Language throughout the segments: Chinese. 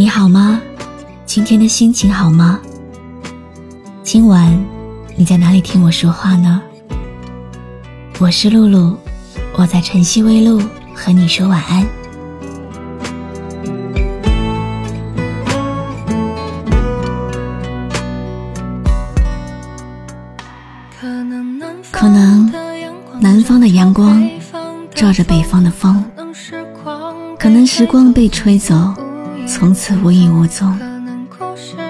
你好吗？今天的心情好吗？今晚你在哪里听我说话呢？我是露露，我在晨曦微露和你说晚安。可能南方的阳光照着北方的风，可能时光被吹走，从此无影无踪。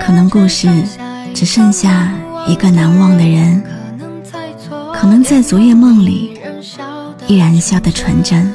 可能故事只剩下一个难忘的人，可能在昨夜梦里依然笑得纯真。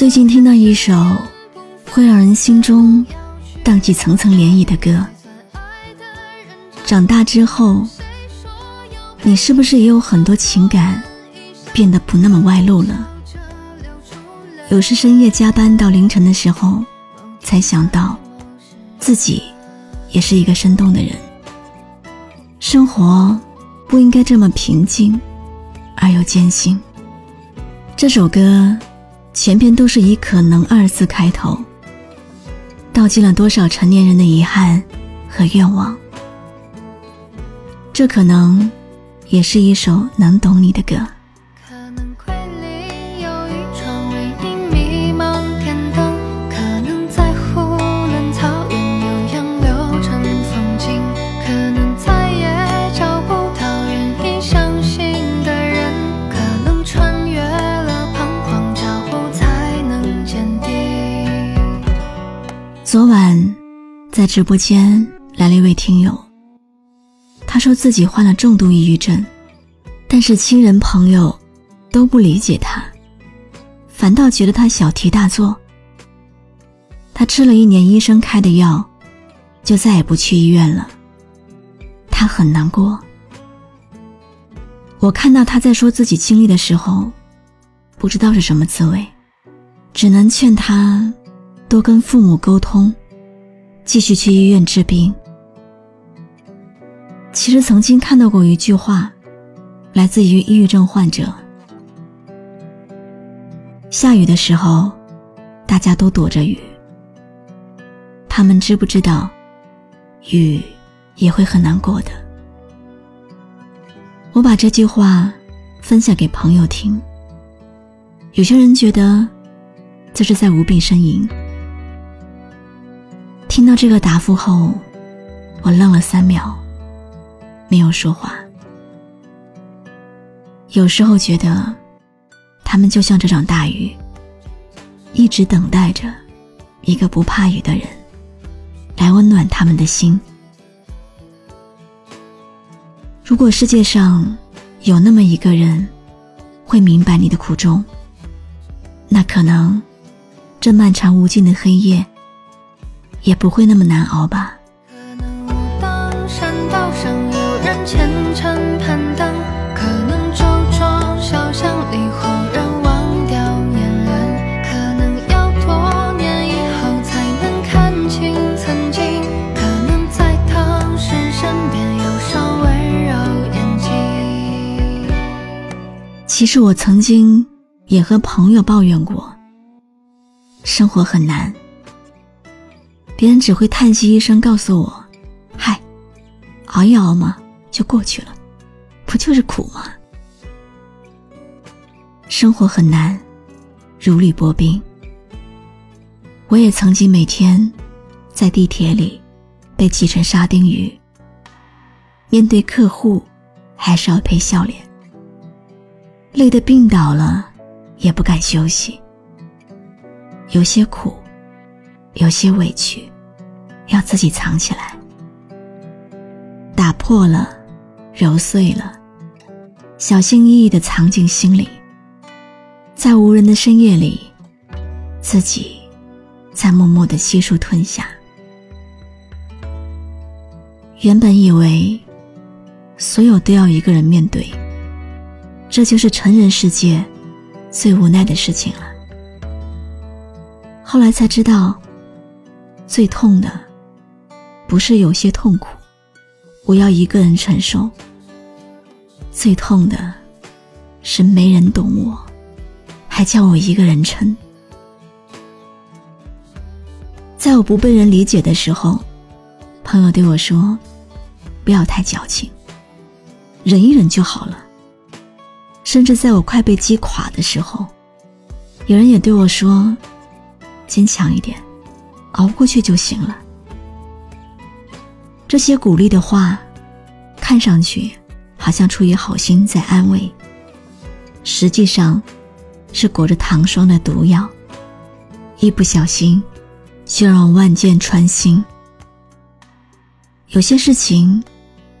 最近听到一首会让人心中荡起层层涟漪的歌。长大之后，你是不是也有很多情感变得不那么外露了？有时深夜加班到凌晨的时候，才想到自己也是一个生动的人。生活不应该这么平静而又艰辛。这首歌前边都是以“可能”二字开头，道尽了多少成年人的遗憾和愿望。这可能也是一首能懂你的歌。昨晚在直播间来了一位听友，他说自己患了重度抑郁症，但是亲人朋友都不理解他，反倒觉得他小题大做。他吃了一年医生开的药，就再也不去医院了。他很难过。我看到他在说自己经历的时候，不知道是什么滋味，只能劝他多跟父母沟通，继续去医院治病。其实曾经看到过一句话，来自于抑郁症患者：下雨的时候，大家都躲着雨。他们知不知道，雨也会很难过的？我把这句话分享给朋友听。有些人觉得这是在无病呻吟。听到这个答复后，我愣了三秒，没有说话。有时候觉得，他们就像这场大雨，一直等待着一个不怕雨的人，来温暖他们的心。如果世界上有那么一个人，会明白你的苦衷，那可能这漫长无尽的黑夜也不会那么难熬吧。可能武当山道上有人虔诚攀登，可能周庄小巷里忽然忘掉年轮，可能要多年以后才能看清曾经，可能在当时身边有双温柔眼睛。其实我曾经也和朋友抱怨过，生活很难。别人只会叹息一声，告诉我：“嗨，熬一熬嘛，就过去了，不就是苦吗？”生活很难，如履薄冰。我也曾经每天在地铁里被挤成沙丁鱼，面对客户还是要陪笑脸，累得病倒了也不敢休息。有些苦，有些委屈，要自己藏起来，打破了，揉碎了，小心翼翼地藏进心里，在无人的深夜里，自己在默默地悉数吞下。原本以为所有都要一个人面对，这就是成人世界最无奈的事情了。后来才知道，最痛的不是有些痛苦，我要一个人承受；最痛的是没人懂我，还叫我一个人撑。在我不被人理解的时候，朋友对我说：“不要太矫情，忍一忍就好了。”甚至在我快被击垮的时候，有人也对我说。坚强一点，熬过去就行了。这些鼓励的话，看上去好像出于好心在安慰，实际上是裹着糖霜的毒药，一不小心就让万箭穿心。有些事情，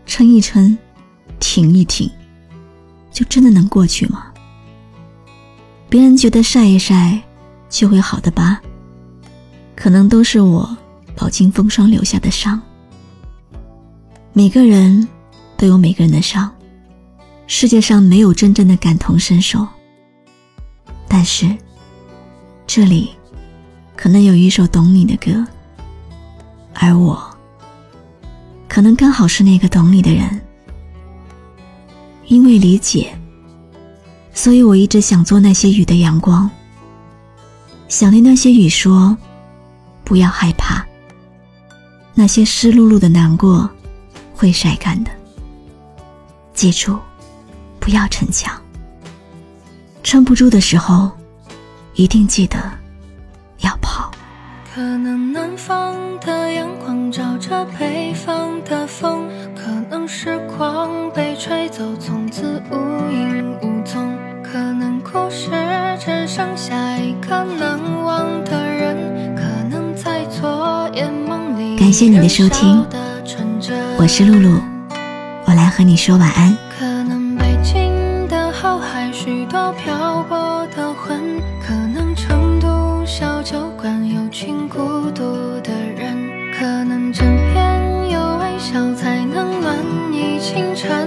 撑一撑，挺一挺，就真的能过去吗？别人觉得晒一晒就会好的吧？可能都是我饱经风霜留下的伤。每个人都有每个人的伤，世界上没有真正的感同身受。但是，这里可能有一首懂你的歌，而我可能刚好是那个懂你的人。因为理解，所以我一直想做那些雨的阳光，想对那些雨说。不要害怕，那些湿漉漉的难过会晒干的。记住，不要逞强。撑不住的时候，一定记得要跑。可能南方的阳光照着北方的风，可能时光被吹走，从此无影无踪。可能故事只剩下一个难忘的人。可能在昨夜梦里感谢你的收听，我是露露，我来和你说晚安。可能北京的后海许多漂泊的魂，可能成都小酒馆有群孤独的人，可能枕边有微笑才能暖你清晨，